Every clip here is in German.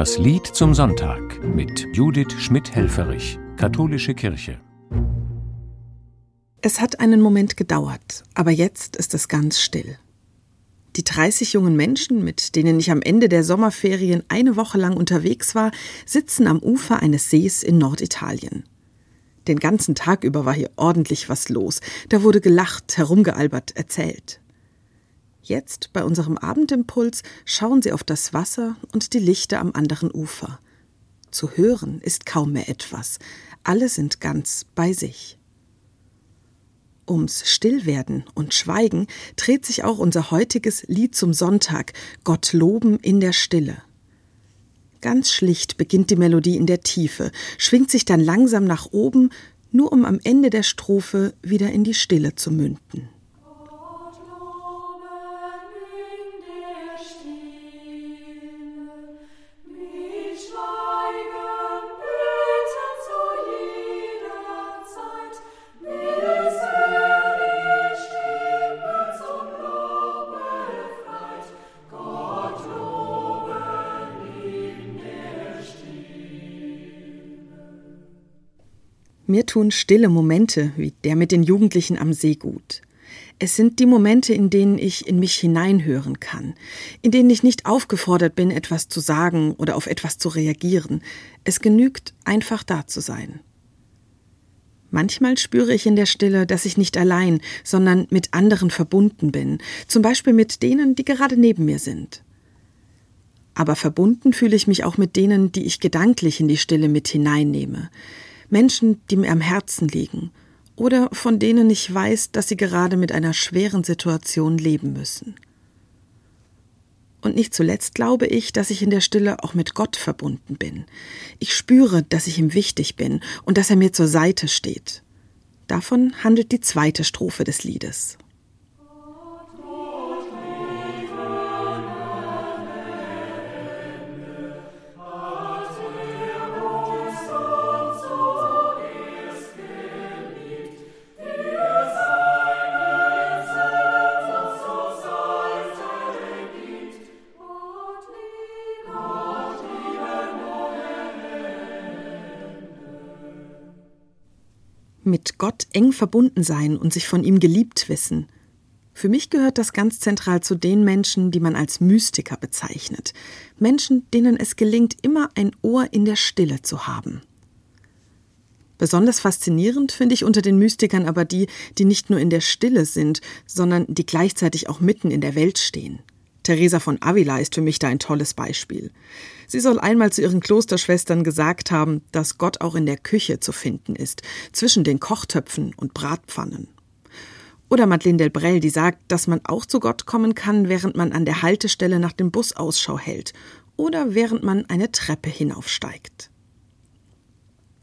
Das Lied zum Sonntag mit Judith Schmidt-Helferich, Katholische Kirche. Es hat einen Moment gedauert, aber jetzt ist es ganz still. Die 30 jungen Menschen, mit denen ich am Ende der Sommerferien eine Woche lang unterwegs war, sitzen am Ufer eines Sees in Norditalien. Den ganzen Tag über war hier ordentlich was los. Da wurde gelacht, herumgealbert, erzählt. Jetzt, bei unserem Abendimpuls, schauen sie auf das Wasser und die Lichter am anderen Ufer. Zu hören ist kaum mehr etwas. Alle sind ganz bei sich. Ums Stillwerden und Schweigen dreht sich auch unser heutiges Lied zum Sonntag, Gott loben in der Stille. Ganz schlicht beginnt die Melodie in der Tiefe, schwingt sich dann langsam nach oben, nur um am Ende der Strophe wieder in die Stille zu münden. Mir tun stille Momente wie der mit den Jugendlichen am See gut. Es sind die Momente, in denen ich in mich hineinhören kann, in denen ich nicht aufgefordert bin, etwas zu sagen oder auf etwas zu reagieren. Es genügt, einfach da zu sein. Manchmal spüre ich in der Stille, dass ich nicht allein, sondern mit anderen verbunden bin, zum Beispiel mit denen, die gerade neben mir sind. Aber verbunden fühle ich mich auch mit denen, die ich gedanklich in die Stille mit hineinnehme, Menschen, die mir am Herzen liegen oder von denen ich weiß, dass sie gerade mit einer schweren Situation leben müssen. Und nicht zuletzt glaube ich, dass ich in der Stille auch mit Gott verbunden bin. Ich spüre, dass ich ihm wichtig bin und dass er mir zur Seite steht. Davon handelt die zweite Strophe des Liedes. Mit Gott eng verbunden sein und sich von ihm geliebt wissen. Für mich gehört das ganz zentral zu den Menschen, die man als Mystiker bezeichnet. Menschen, denen es gelingt, immer ein Ohr in der Stille zu haben. Besonders faszinierend finde ich unter den Mystikern aber die, die nicht nur in der Stille sind, sondern die gleichzeitig auch mitten in der Welt stehen. Teresa von Avila ist für mich da ein tolles Beispiel. Sie soll einmal zu ihren Klosterschwestern gesagt haben, dass Gott auch in der Küche zu finden ist, zwischen den Kochtöpfen und Bratpfannen. Oder Madeleine Delbrel, die sagt, dass man auch zu Gott kommen kann, während man an der Haltestelle nach dem Bus Ausschau hält oder während man eine Treppe hinaufsteigt.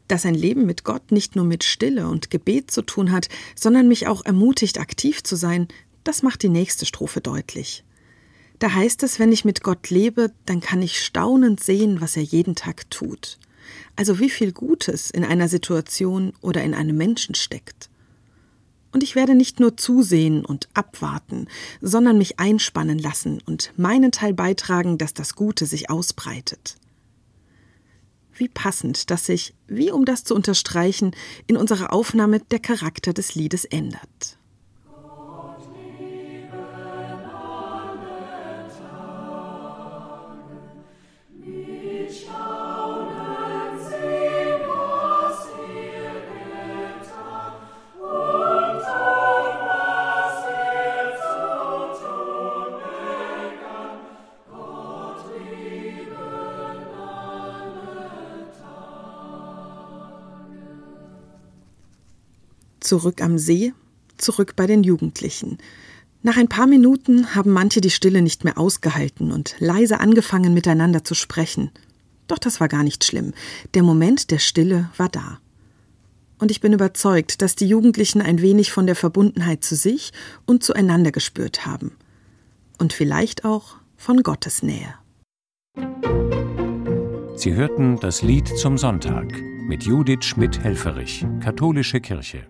Dass ein Leben mit Gott nicht nur mit Stille und Gebet zu tun hat, sondern mich auch ermutigt, aktiv zu sein, das macht die nächste Strophe deutlich. Da heißt es, wenn ich mit Gott lebe, dann kann ich staunend sehen, was er jeden Tag tut. Also wie viel Gutes in einer Situation oder in einem Menschen steckt. Und ich werde nicht nur zusehen und abwarten, sondern mich einspannen lassen und meinen Teil beitragen, dass das Gute sich ausbreitet. Wie passend, dass sich, wie um das zu unterstreichen, in unserer Aufnahme der Charakter des Liedes ändert. Zurück am See, zurück bei den Jugendlichen. Nach ein paar Minuten haben manche die Stille nicht mehr ausgehalten und leise angefangen miteinander zu sprechen. Doch das war gar nicht schlimm. Der Moment der Stille war da. Und ich bin überzeugt, dass die Jugendlichen ein wenig von der Verbundenheit zu sich und zueinander gespürt haben. Und vielleicht auch von Gottes Nähe. Sie hörten das Lied zum Sonntag mit Judith Schmidt-Helferich, Katholische Kirche.